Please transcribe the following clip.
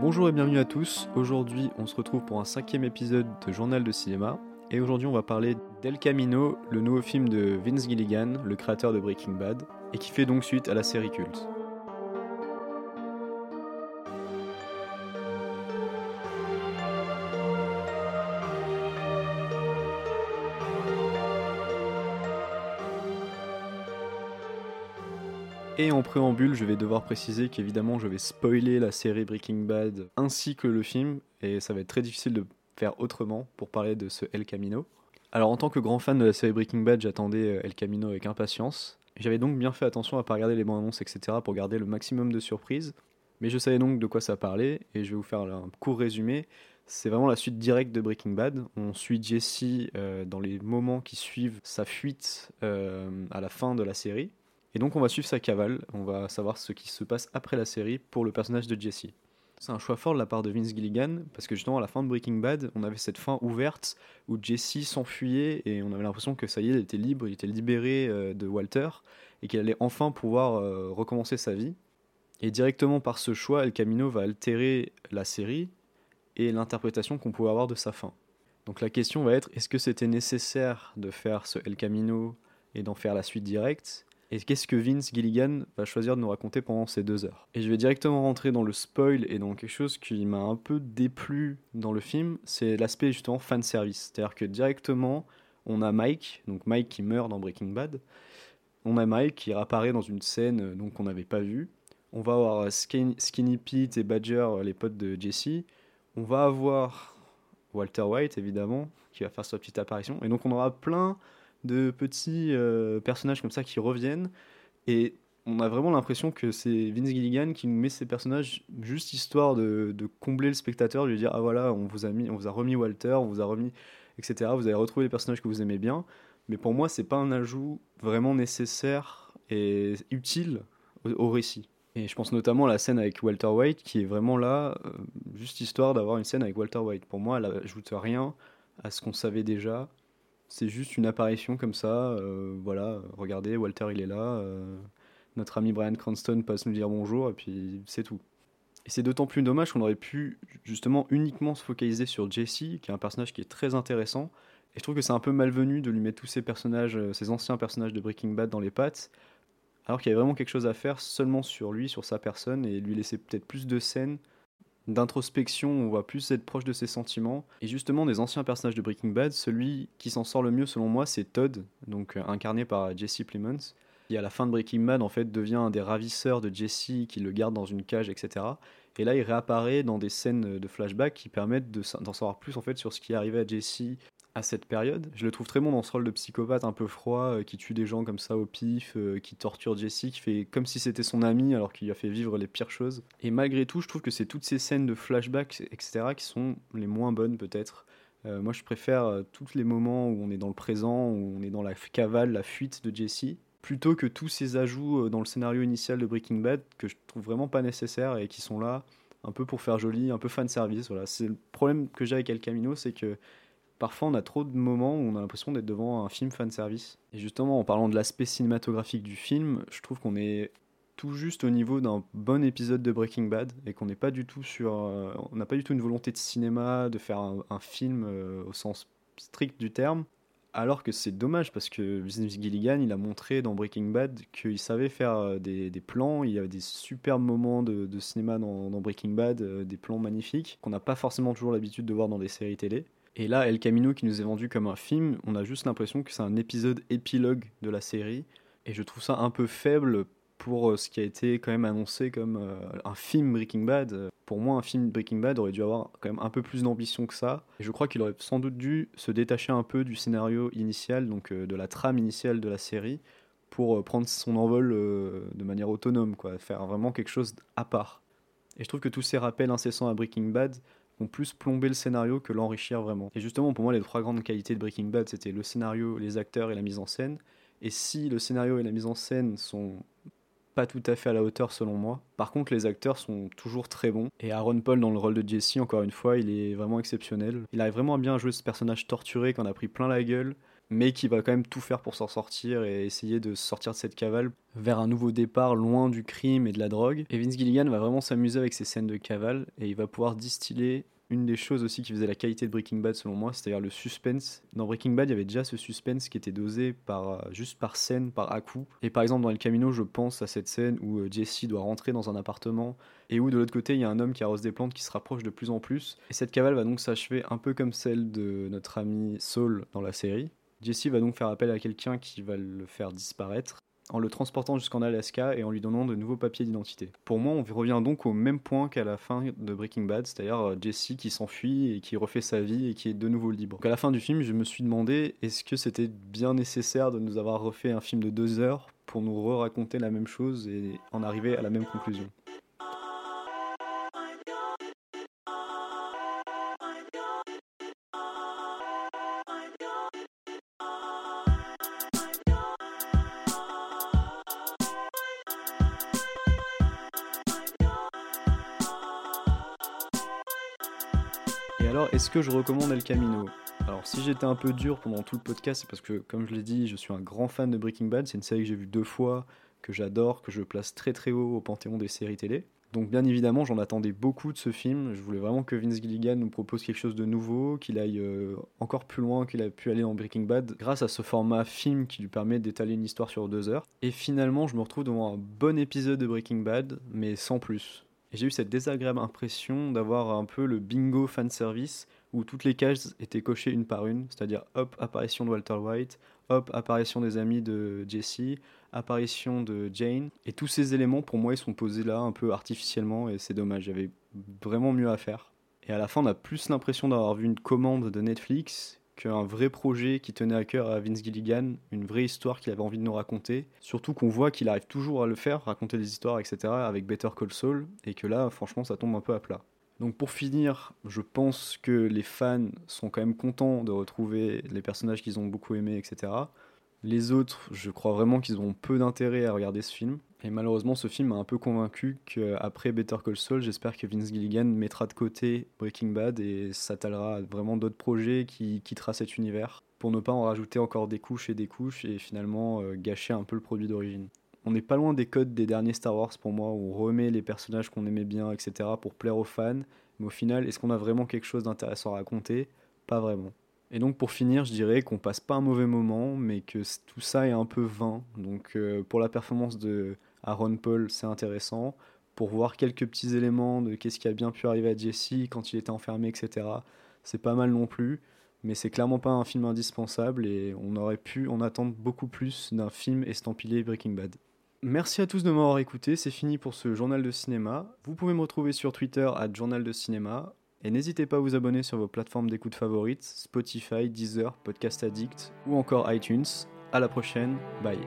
Bonjour et bienvenue à tous. Aujourd'hui, on se retrouve pour un cinquième épisode de Journal de cinéma. Et aujourd'hui, on va parler d'El Camino, le nouveau film de Vince Gilligan, le créateur de Breaking Bad, et qui fait donc suite à la série culte. Et en préambule, je vais devoir préciser qu'évidemment, je vais spoiler la série Breaking Bad ainsi que le film, et ça va être très difficile de faire autrement pour parler de ce El Camino. Alors, en tant que grand fan de la série Breaking Bad, j'attendais euh, El Camino avec impatience. J'avais donc bien fait attention à pas regarder les bandes annonces, etc., pour garder le maximum de surprises. Mais je savais donc de quoi ça parlait, et je vais vous faire un court résumé. C'est vraiment la suite directe de Breaking Bad. On suit Jesse euh, dans les moments qui suivent sa fuite euh, à la fin de la série. Et donc on va suivre sa cavale, on va savoir ce qui se passe après la série pour le personnage de Jesse. C'est un choix fort de la part de Vince Gilligan, parce que justement à la fin de Breaking Bad, on avait cette fin ouverte où Jesse s'enfuyait et on avait l'impression que ça y est, il était libre, il était libéré euh, de Walter et qu'il allait enfin pouvoir euh, recommencer sa vie. Et directement par ce choix, El Camino va altérer la série et l'interprétation qu'on pouvait avoir de sa fin. Donc la question va être, est-ce que c'était nécessaire de faire ce El Camino et d'en faire la suite directe? Et qu'est-ce que Vince Gilligan va choisir de nous raconter pendant ces deux heures Et je vais directement rentrer dans le spoil et dans quelque chose qui m'a un peu déplu dans le film, c'est l'aspect justement fan service. C'est-à-dire que directement, on a Mike, donc Mike qui meurt dans Breaking Bad. On a Mike qui réapparaît dans une scène euh, donc qu'on n'avait pas vue. On va avoir Skinny Pete et Badger, les potes de Jesse. On va avoir Walter White évidemment qui va faire sa petite apparition. Et donc on aura plein de petits euh, personnages comme ça qui reviennent. Et on a vraiment l'impression que c'est Vince Gilligan qui nous met ces personnages juste histoire de, combler le spectateur, de lui dire ah voilà, on vous a remis Walter, on vous a remis, etc. Vous avez retrouvé les personnages que vous aimez bien. Mais pour moi, c'est pas un ajout vraiment nécessaire et utile au, récit. Et je pense notamment à la scène avec Walter White qui est vraiment là, euh, juste histoire d'avoir une scène avec Walter White. Pour moi, elle ajoute rien à ce qu'on savait déjà c'est juste une apparition comme ça. Euh, voilà, regardez, Walter il est là. Euh, notre ami Brian Cranston passe nous dire bonjour et puis c'est tout. Et c'est d'autant plus dommage qu'on aurait pu justement uniquement se focaliser sur Jesse, qui est un personnage qui est très intéressant. Et je trouve que c'est un peu malvenu de lui mettre tous ces personnages, euh, ces anciens personnages de Breaking Bad dans les pattes, alors qu'il y avait vraiment quelque chose à faire seulement sur lui, sur sa personne, et lui laisser peut-être plus de scènes d'introspection, on va plus être proche de ses sentiments. Et justement, des anciens personnages de Breaking Bad, celui qui s'en sort le mieux selon moi, c'est Todd, donc euh, incarné par Jesse Plemons, qui à la fin de Breaking Bad en fait devient un des ravisseurs de Jesse, qui le garde dans une cage, etc. Et là, il réapparaît dans des scènes de flashback qui permettent d'en savoir plus en fait sur ce qui est arrivé à Jesse à cette période. Je le trouve très bon dans ce rôle de psychopathe un peu froid, euh, qui tue des gens comme ça au pif, euh, qui torture Jesse, qui fait comme si c'était son ami alors qu'il lui a fait vivre les pires choses. Et malgré tout, je trouve que c'est toutes ces scènes de flashback, etc., qui sont les moins bonnes peut-être. Euh, moi, je préfère tous les moments où on est dans le présent, où on est dans la cavale, la fuite de Jesse, plutôt que tous ces ajouts dans le scénario initial de Breaking Bad que je trouve vraiment pas nécessaires et qui sont là un peu pour faire joli, un peu fan service. Voilà, c'est le problème que j'ai avec El Camino, c'est que Parfois, on a trop de moments où on a l'impression d'être devant un film fan service. Et justement, en parlant de l'aspect cinématographique du film, je trouve qu'on est tout juste au niveau d'un bon épisode de Breaking Bad et qu'on n'est pas du tout sur, euh, on n'a pas du tout une volonté de cinéma, de faire un, film euh, au sens strict du terme. Alors que c'est dommage parce que Vince Gilligan, il a montré dans Breaking Bad qu'il savait faire euh, des, plans. Il y avait des superbes moments de, cinéma dans, dans, Breaking Bad, des plans magnifiques qu'on n'a pas forcément toujours l'habitude de voir dans des séries télé. Et là, El Camino qui nous est vendu comme un film, on a juste l'impression que c'est un épisode épilogue de la série. Et je trouve ça un peu faible pour euh, ce qui a été quand même annoncé comme euh, un film Breaking Bad. Pour moi, un film Breaking Bad aurait dû avoir quand même un peu plus d'ambition que ça. Et je crois qu'il aurait sans doute dû se détacher un peu du scénario initial, donc euh, de la trame initiale de la série, pour prendre son envol de manière autonome, quoi, faire vraiment quelque chose à part. Et je trouve que tous ces rappels incessants à Breaking Bad plus plombé le scénario que l'enrichir vraiment. Et justement, pour moi, les trois grandes qualités de Breaking Bad, c'était le scénario, les acteurs et la mise en scène. Et si le scénario et la mise en scène sont pas tout à fait à la hauteur selon moi. Par contre, les acteurs sont toujours très bons. Et Aaron Paul dans le rôle de Jesse, encore une fois, il est vraiment exceptionnel. Il arrive vraiment à bien jouer ce personnage torturé qu'on a pris plein la gueule, mais qui va quand même tout faire pour s'en sortir et essayer de sortir de cette cavale vers un nouveau départ loin du crime et de la drogue. Et Vince Gilligan va vraiment s'amuser avec ces scènes de cavale et il va pouvoir distiller une des choses aussi qui faisait la qualité de Breaking Bad selon moi, c'est-à-dire le suspense. Dans Breaking Bad, il y avait déjà ce suspense qui était dosé par, euh, juste par scène, par à-coup. Et par exemple, dans El Camino, je pense à cette scène où euh, Jesse doit rentrer dans un appartement et où de l'autre côté, il y a un homme qui arrose des plantes qui se rapproche de plus en plus. Et cette cavale va donc s'achever un peu comme celle de notre ami Saul dans la série. Jesse va donc faire appel à quelqu'un qui va le faire disparaître en le transportant jusqu'en Alaska et en lui donnant de nouveaux papiers d'identité. Pour moi, on revient donc au même point qu'à la fin de Breaking Bad, c'est-à-dire euh, Jesse qui s'enfuit et qui refait sa vie et qui est de nouveau libre. Donc à la fin du film, je me suis demandé est-ce que c'était bien nécessaire de nous avoir refait un film de deux heures pour nous re-raconter la même chose et en arriver à la même conclusion? Alors, est-ce que je recommande El Camino? Alors, si j'étais un peu dur pendant tout le podcast, c'est parce que, comme je l'ai dit, je suis un grand fan de Breaking Bad. C'est une série que j'ai vue deux fois, que j'adore, que je place très très haut au panthéon des séries télé. Donc bien évidemment, j'en attendais beaucoup de ce film. Je voulais vraiment que Vince Gilligan nous propose quelque chose de nouveau, qu'il aille euh, encore plus loin qu'il a pu aller dans Breaking Bad, grâce à ce format film qui lui permet d'étaler une histoire sur deux heures. Et finalement, je me retrouve devant un bon épisode de Breaking Bad, mais sans plus. J'ai eu cette désagréable impression d'avoir un peu le bingo fan service où toutes les cases étaient cochées une par une, c'est-à-dire hop, apparition de Walter White, hop, apparition des amis de Jesse, apparition de Jane. Et tous ces éléments, pour moi, ils sont posés là un peu artificiellement et c'est dommage, j'avais vraiment mieux à faire. Et à la fin, on a plus l'impression d'avoir vu une commande de Netflix qu'un vrai projet qui tenait à cœur à Vince Gilligan, une vraie histoire qu'il avait envie de nous raconter. Surtout qu'on voit qu'il arrive toujours à le faire, raconter des histoires, etc. avec Better Call Saul, et que là, franchement, ça tombe un peu à plat. Donc pour finir, je pense que les fans sont quand même contents de retrouver les personnages qu'ils ont beaucoup aimés, etc. Les autres, je crois vraiment qu'ils ont peu d'intérêt à regarder ce film. Et malheureusement, ce film m'a un peu convaincu qu'après Better Call Saul, j'espère que Vince Gilligan mettra de côté Breaking Bad et s'attellera vraiment d'autres projets qui quittera cet univers pour ne pas en rajouter encore des couches et des couches et finalement euh, gâcher un peu le produit d'origine. On n'est pas loin des codes des derniers Star Wars pour moi, où on remet les personnages qu'on aimait bien, etc., pour plaire aux fans. Mais au final, est-ce qu'on a vraiment quelque chose d'intéressant à raconter? Pas vraiment. Et donc pour finir, je dirais qu'on passe pas un mauvais moment, mais que tout ça est un peu vain. Donc euh, pour la performance de Aaron Paul, c'est intéressant. Pour voir quelques petits éléments de qu'est-ce qui a bien pu arriver à Jesse quand il était enfermé, etc. C'est pas mal non plus, mais c'est clairement pas un film indispensable et on aurait pu en attendre beaucoup plus d'un film estampillé Breaking Bad. Merci à tous de m'avoir écouté, c'est fini pour ce journal de cinéma. Vous pouvez me retrouver sur Twitter à Journal de Cinéma et n'hésitez pas à vous abonner sur vos plateformes d'écoute favorites, Spotify, Deezer, Podcast Addict ou encore iTunes. À la prochaine, bye.